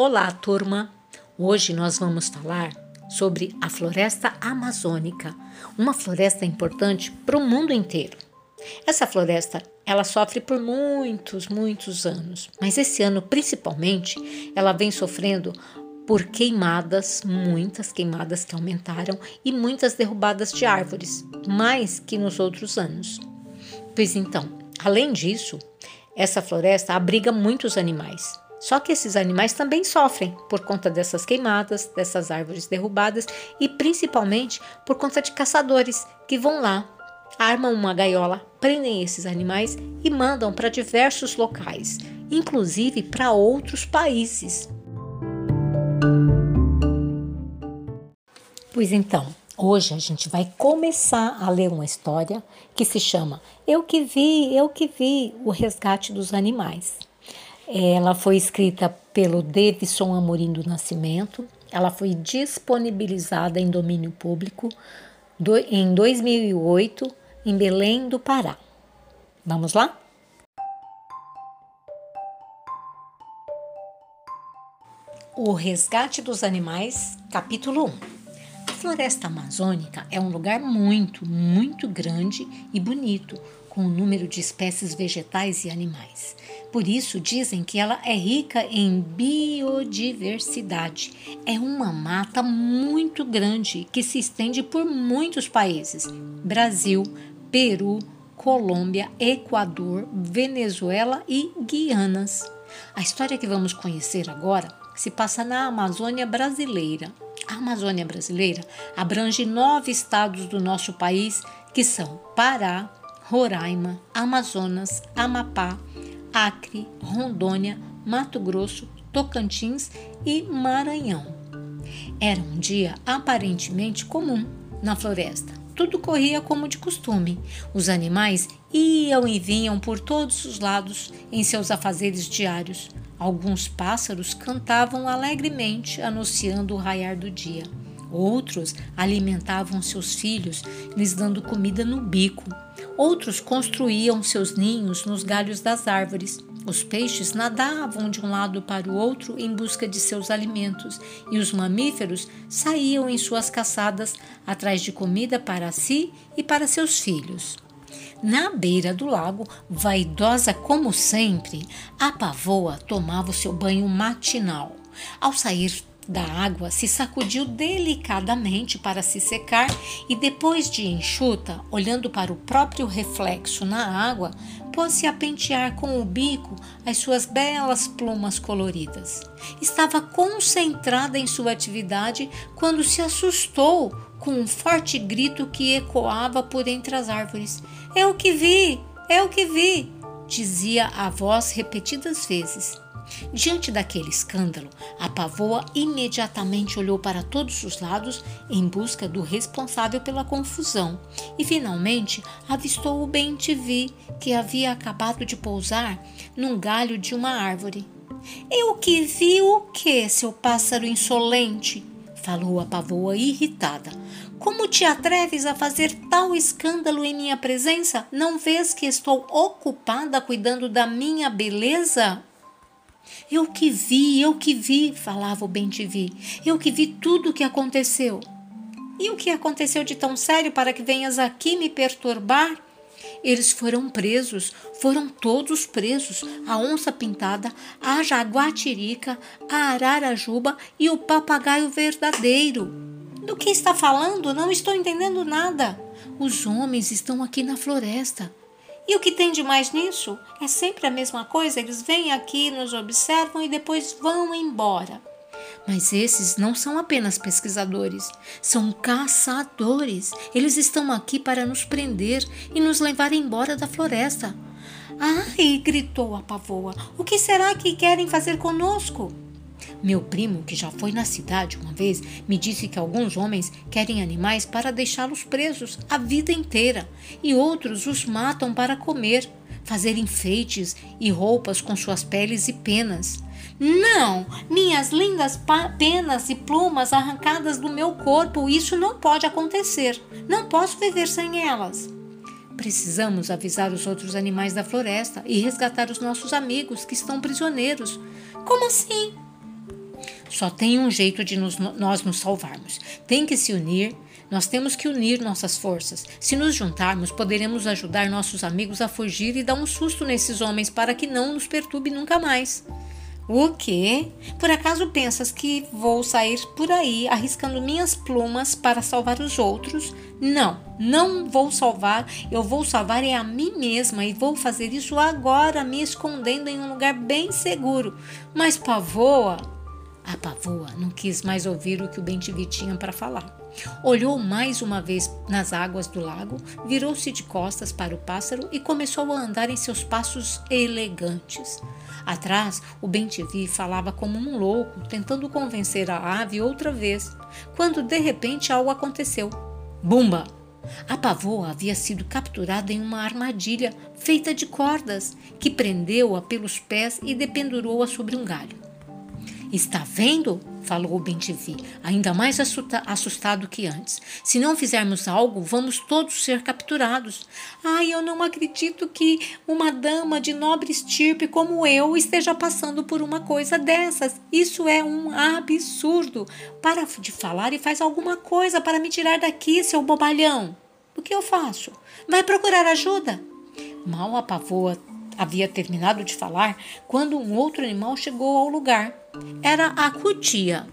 Olá, turma! Hoje nós vamos falar sobre a floresta amazônica, uma floresta importante para o mundo inteiro. Essa floresta, ela sofre por muitos, muitos anos, mas esse ano principalmente, ela vem sofrendo por queimadas, muitas queimadas que aumentaram e muitas derrubadas de árvores, mais que nos outros anos. Pois então, além disso, essa floresta abriga muitos animais, só que esses animais também sofrem por conta dessas queimadas, dessas árvores derrubadas e principalmente por conta de caçadores que vão lá, armam uma gaiola, prendem esses animais e mandam para diversos locais, inclusive para outros países. Pois então, hoje a gente vai começar a ler uma história que se chama Eu que vi, eu que vi o resgate dos animais. Ela foi escrita pelo Davidson Amorim do Nascimento. Ela foi disponibilizada em domínio público do, em 2008 em Belém do Pará. Vamos lá? O Resgate dos Animais, capítulo 1. A floresta amazônica é um lugar muito, muito grande e bonito, com um número de espécies vegetais e animais. Por isso dizem que ela é rica em biodiversidade. É uma mata muito grande que se estende por muitos países: Brasil, Peru, Colômbia, Equador, Venezuela e Guianas. A história que vamos conhecer agora se passa na Amazônia brasileira. A Amazônia brasileira abrange nove estados do nosso país, que são Pará, Roraima, Amazonas, Amapá, Acre, Rondônia, Mato Grosso, Tocantins e Maranhão. Era um dia aparentemente comum na floresta. Tudo corria como de costume. Os animais iam e vinham por todos os lados em seus afazeres diários. Alguns pássaros cantavam alegremente, anunciando o raiar do dia. Outros alimentavam seus filhos, lhes dando comida no bico. Outros construíam seus ninhos nos galhos das árvores. Os peixes nadavam de um lado para o outro em busca de seus alimentos, e os mamíferos saíam em suas caçadas atrás de comida para si e para seus filhos. Na beira do lago, vaidosa como sempre, a pavoa tomava o seu banho matinal. Ao sair da água, se sacudiu delicadamente para se secar e, depois de enxuta, olhando para o próprio reflexo na água, pôs-se a pentear com o bico as suas belas plumas coloridas. Estava concentrada em sua atividade quando se assustou com um forte grito que ecoava por entre as árvores. É o que vi! É o que vi! dizia a voz repetidas vezes. Diante daquele escândalo, a pavoa imediatamente olhou para todos os lados em busca do responsável pela confusão e finalmente avistou o bem-te-vi que havia acabado de pousar num galho de uma árvore. Eu que vi o que, seu pássaro insolente? falou a pavoa irritada. Como te atreves a fazer tal escândalo em minha presença? Não vês que estou ocupada cuidando da minha beleza? Eu que vi, eu que vi, falava o bem-te-vi. Eu que vi tudo o que aconteceu. E o que aconteceu de tão sério para que venhas aqui me perturbar? Eles foram presos, foram todos presos: a onça pintada, a jaguatirica, a ararajuba e o papagaio verdadeiro. Do que está falando? Não estou entendendo nada. Os homens estão aqui na floresta. E o que tem de mais nisso? É sempre a mesma coisa, eles vêm aqui, nos observam e depois vão embora. Mas esses não são apenas pesquisadores, são caçadores. Eles estão aqui para nos prender e nos levar embora da floresta. Ai! gritou a pavoa. O que será que querem fazer conosco? Meu primo, que já foi na cidade uma vez, me disse que alguns homens querem animais para deixá-los presos a vida inteira e outros os matam para comer, fazer enfeites e roupas com suas peles e penas. Não, minhas lindas penas e plumas arrancadas do meu corpo, isso não pode acontecer. Não posso viver sem elas. Precisamos avisar os outros animais da floresta e resgatar os nossos amigos que estão prisioneiros. Como assim? Só tem um jeito de nos, nós nos salvarmos. Tem que se unir. Nós temos que unir nossas forças. Se nos juntarmos, poderemos ajudar nossos amigos a fugir e dar um susto nesses homens para que não nos perturbe nunca mais. O quê? Por acaso pensas que vou sair por aí arriscando minhas plumas para salvar os outros? Não, não vou salvar. Eu vou salvar é a mim mesma e vou fazer isso agora, me escondendo em um lugar bem seguro. Mas pavoa, a pavoa não quis mais ouvir o que o Bentivi tinha para falar. Olhou mais uma vez nas águas do lago, virou-se de costas para o pássaro e começou a andar em seus passos elegantes. Atrás, o Bentivi falava como um louco, tentando convencer a ave outra vez, quando de repente algo aconteceu. Bumba! A pavoa havia sido capturada em uma armadilha feita de cordas, que prendeu-a pelos pés e dependurou-a sobre um galho. Está vendo? falou o Bentivi, ainda mais assustado que antes. Se não fizermos algo, vamos todos ser capturados. Ai, eu não acredito que uma dama de nobre estirpe como eu esteja passando por uma coisa dessas. Isso é um absurdo. Para de falar e faz alguma coisa para me tirar daqui, seu bobalhão. O que eu faço? Vai procurar ajuda? Mal a pavoa havia terminado de falar quando um outro animal chegou ao lugar. Era a cutia.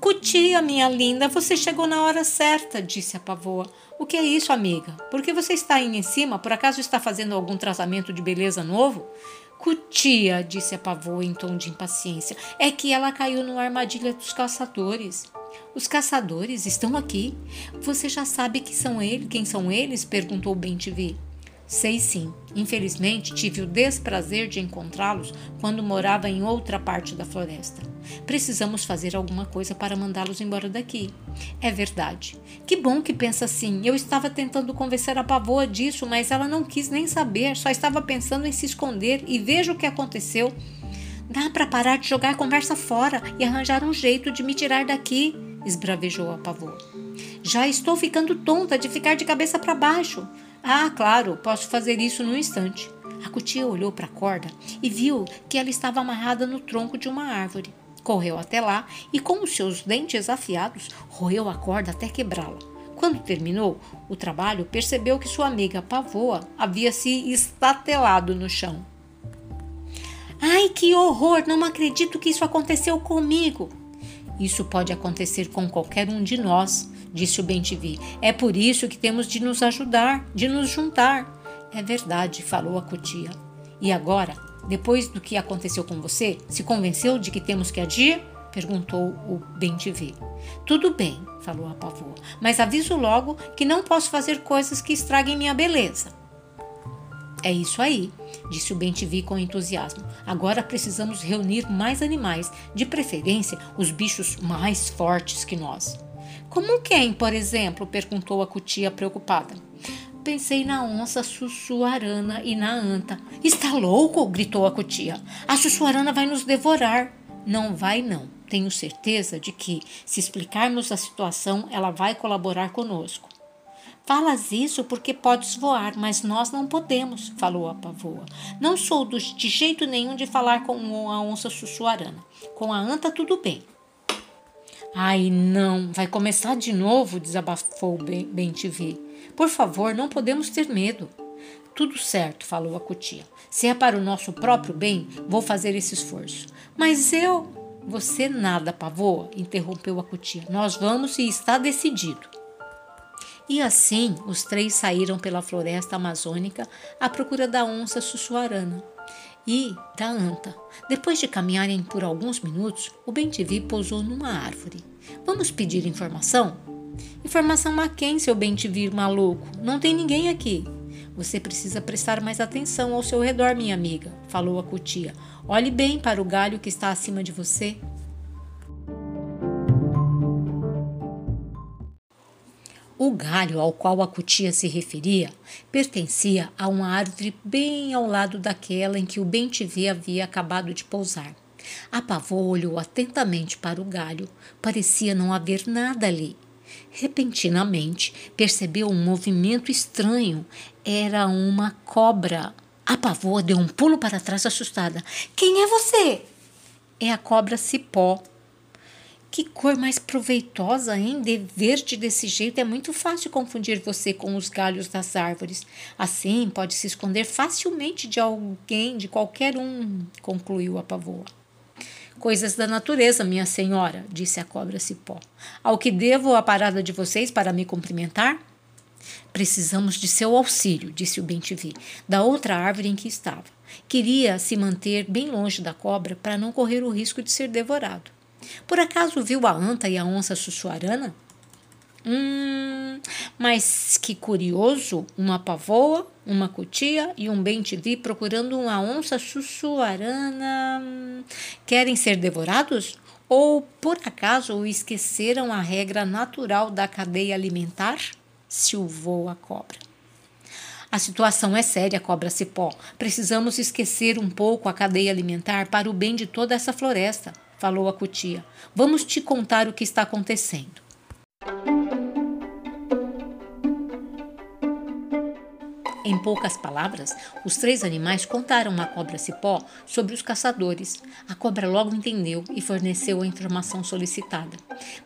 Cutia, minha linda, você chegou na hora certa, disse a pavoa. O que é isso, amiga? Por que você está aí em cima? Por acaso está fazendo algum tratamento de beleza novo? Cutia, disse a pavoa em tom de impaciência, é que ela caiu numa armadilha dos caçadores. Os caçadores estão aqui. Você já sabe que são eles, quem são eles? perguntou Bem-te-vi. Sei sim. Infelizmente, tive o desprazer de encontrá-los quando morava em outra parte da floresta. Precisamos fazer alguma coisa para mandá-los embora daqui. É verdade. Que bom que pensa assim. Eu estava tentando convencer a pavoa disso, mas ela não quis nem saber, só estava pensando em se esconder e veja o que aconteceu. Dá para parar de jogar a conversa fora e arranjar um jeito de me tirar daqui, esbravejou a pavoa. Já estou ficando tonta de ficar de cabeça para baixo. Ah, claro, posso fazer isso num instante. A cutia olhou para a corda e viu que ela estava amarrada no tronco de uma árvore. Correu até lá e, com os seus dentes afiados, roeu a corda até quebrá-la. Quando terminou o trabalho, percebeu que sua amiga Pavoa havia se estatelado no chão. Ai, que horror! Não acredito que isso aconteceu comigo! Isso pode acontecer com qualquer um de nós, disse o Bentivi. É por isso que temos de nos ajudar, de nos juntar. É verdade, falou a cutia. E agora, depois do que aconteceu com você, se convenceu de que temos que agir? perguntou o Bentivi. Tudo bem, falou a pavoa, mas aviso logo que não posso fazer coisas que estraguem minha beleza. É isso aí, disse o Bentivi com entusiasmo. Agora precisamos reunir mais animais, de preferência os bichos mais fortes que nós. Como quem, por exemplo? perguntou a cutia preocupada. Pensei na onça sussuarana e na anta. Está louco? gritou a cutia. A sussuarana vai nos devorar. Não vai, não. Tenho certeza de que, se explicarmos a situação, ela vai colaborar conosco. Falas isso porque podes voar, mas nós não podemos, falou a pavoa. Não sou de jeito nenhum de falar com a onça sussuarana. Com a anta, tudo bem. Ai, não, vai começar de novo, desabafou ver. Por favor, não podemos ter medo. Tudo certo, falou a cutia. Se é para o nosso próprio bem, vou fazer esse esforço. Mas eu. Você nada, pavoa, interrompeu a cutia. Nós vamos e está decidido. E assim os três saíram pela floresta amazônica à procura da onça sussuarana e da anta. Depois de caminharem por alguns minutos, o Bentivi pousou numa árvore. Vamos pedir informação? Informação a quem, seu Bentivi maluco? Não tem ninguém aqui. Você precisa prestar mais atenção ao seu redor, minha amiga, falou a cutia. Olhe bem para o galho que está acima de você. O galho ao qual a cutia se referia pertencia a uma árvore bem ao lado daquela em que o bem-te-vê havia acabado de pousar. A pavô olhou atentamente para o galho. Parecia não haver nada ali. Repentinamente, percebeu um movimento estranho. Era uma cobra. A pavô deu um pulo para trás assustada. Quem é você? É a cobra cipó. Que cor mais proveitosa, hein? De verde desse jeito é muito fácil confundir você com os galhos das árvores. Assim, pode se esconder facilmente de alguém, de qualquer um, concluiu a pavoa. Coisas da natureza, minha senhora, disse a cobra cipó. Ao que devo a parada de vocês para me cumprimentar? Precisamos de seu auxílio, disse o Bentivi, da outra árvore em que estava. Queria se manter bem longe da cobra para não correr o risco de ser devorado. Por acaso viu a anta e a onça sussuarana? Hum, mas que curioso! Uma pavoa, uma cutia e um bem-te-vi procurando uma onça sussuarana. Querem ser devorados? Ou, por acaso, esqueceram a regra natural da cadeia alimentar? Silvou a cobra. A situação é séria, cobra cipó. Precisamos esquecer um pouco a cadeia alimentar para o bem de toda essa floresta, falou a cutia. Vamos te contar o que está acontecendo. Em poucas palavras, os três animais contaram à cobra cipó sobre os caçadores. A cobra logo entendeu e forneceu a informação solicitada.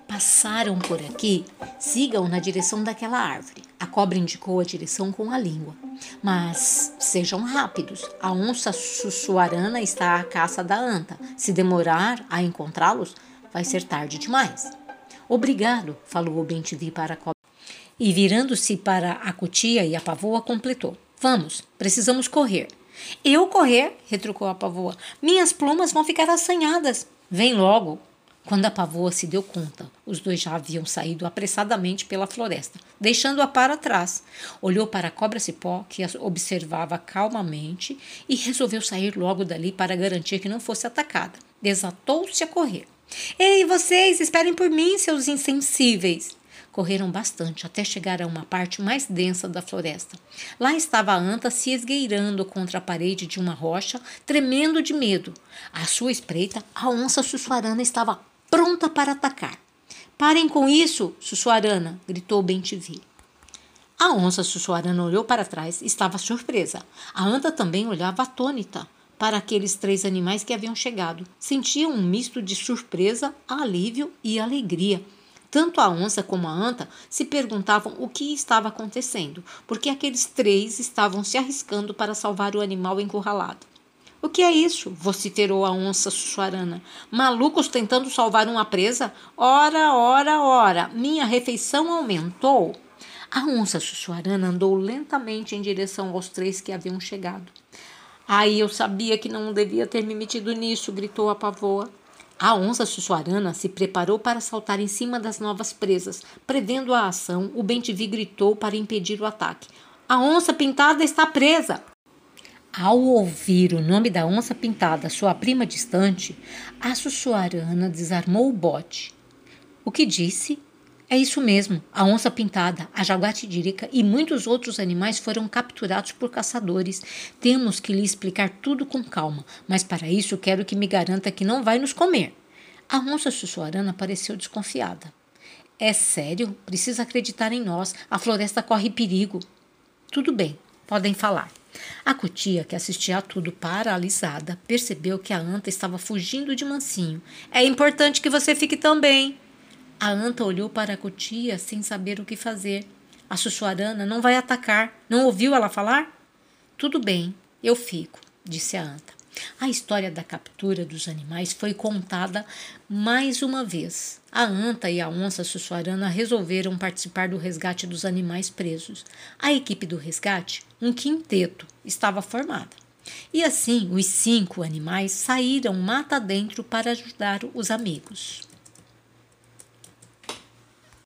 Passaram por aqui, sigam na direção daquela árvore. A cobra indicou a direção com a língua. Mas sejam rápidos. A onça sussuarana está à caça da anta. Se demorar a encontrá-los, vai ser tarde demais. Obrigado, falou o Bentivi para a cobra e, virando-se para a cutia e a pavoa, completou: Vamos, precisamos correr. Eu correr? retrucou a pavoa. Minhas plumas vão ficar assanhadas. Vem logo. Quando a pavoa se deu conta, os dois já haviam saído apressadamente pela floresta, deixando-a para trás. Olhou para a cobra cipó, que a observava calmamente, e resolveu sair logo dali para garantir que não fosse atacada. Desatou-se a correr. Ei, vocês, esperem por mim, seus insensíveis! Correram bastante até chegar a uma parte mais densa da floresta. Lá estava a anta se esgueirando contra a parede de uma rocha, tremendo de medo. À sua espreita, a onça sussuarana estava pronta para atacar. Parem com isso, sussuarana! gritou Bentivi. A onça sussuarana olhou para trás e estava surpresa. A anta também olhava atônita para aqueles três animais que haviam chegado. Sentia um misto de surpresa, alívio e alegria. Tanto a onça como a anta se perguntavam o que estava acontecendo, porque aqueles três estavam se arriscando para salvar o animal encurralado. O que é isso? vociferou a onça sussuarana. Malucos tentando salvar uma presa? Ora, ora, ora, minha refeição aumentou. A onça sussuarana andou lentamente em direção aos três que haviam chegado. Ai, eu sabia que não devia ter me metido nisso, gritou a pavoa. A onça sussuarana se preparou para saltar em cima das novas presas. Prevendo a ação, o Bentivi gritou para impedir o ataque. A onça pintada está presa! Ao ouvir o nome da onça pintada, sua prima distante, a sussuarana desarmou o bote. O que disse? É isso mesmo. A onça pintada, a jaguatirica e muitos outros animais foram capturados por caçadores. Temos que lhe explicar tudo com calma, mas para isso quero que me garanta que não vai nos comer. A onça sussuarana pareceu desconfiada. É sério? Precisa acreditar em nós. A floresta corre perigo. Tudo bem, podem falar. A cutia, que assistia a tudo paralisada, percebeu que a anta estava fugindo de mansinho. É importante que você fique também, a anta olhou para a cutia sem saber o que fazer. A sussuarana não vai atacar. Não ouviu ela falar? Tudo bem, eu fico, disse a anta. A história da captura dos animais foi contada mais uma vez. A anta e a onça sussuarana resolveram participar do resgate dos animais presos. A equipe do resgate, um quinteto, estava formada. E assim, os cinco animais saíram mata dentro para ajudar os amigos.